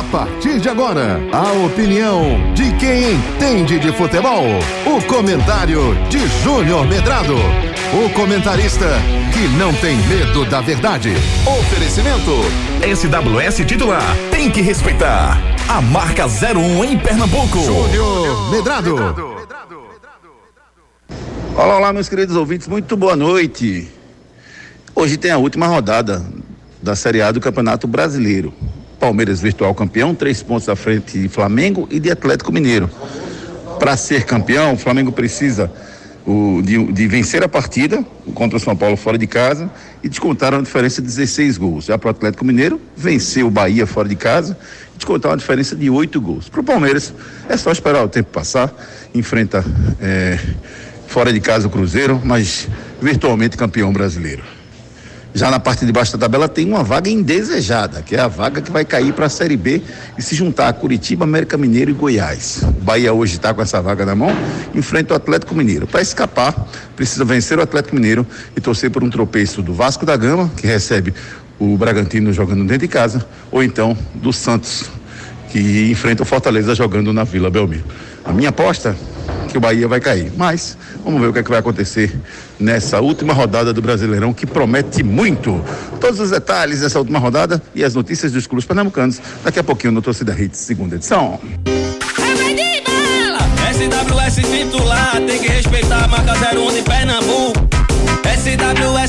A partir de agora, a opinião de quem entende de futebol. O comentário de Júnior Medrado. O comentarista que não tem medo da verdade. Oferecimento. SWS titular. Tem que respeitar. A marca 01 em Pernambuco. Júnior Medrado. Olá, olá, meus queridos ouvintes. Muito boa noite. Hoje tem a última rodada da Série A do Campeonato Brasileiro. Palmeiras virtual campeão, três pontos à frente de Flamengo e de Atlético Mineiro. Para ser campeão, o Flamengo precisa o, de, de, vencer a partida contra o São Paulo fora de casa e descontar uma diferença de 16 gols. Já para o Atlético Mineiro, vencer o Bahia fora de casa e descontar uma diferença de 8 gols. Para o Palmeiras, é só esperar o tempo passar, enfrenta é, fora de casa o Cruzeiro, mas virtualmente campeão brasileiro. Já na parte de baixo da tabela tem uma vaga indesejada, que é a vaga que vai cair para a Série B e se juntar a Curitiba, América Mineiro e Goiás. O Bahia hoje está com essa vaga na mão, enfrenta o Atlético Mineiro. Para escapar, precisa vencer o Atlético Mineiro e torcer por um tropeço do Vasco da Gama, que recebe o Bragantino jogando dentro de casa, ou então do Santos, que enfrenta o Fortaleza jogando na Vila Belmiro. A minha aposta que o Bahia vai cair. Mas vamos ver o que, é que vai acontecer nessa última rodada do Brasileirão, que promete muito. Todos os detalhes dessa última rodada e as notícias dos clubes pernambucanos, daqui a pouquinho no Torcida Hits, segunda edição. SWS titular, tem que respeitar a marca 01 de Pernambuco.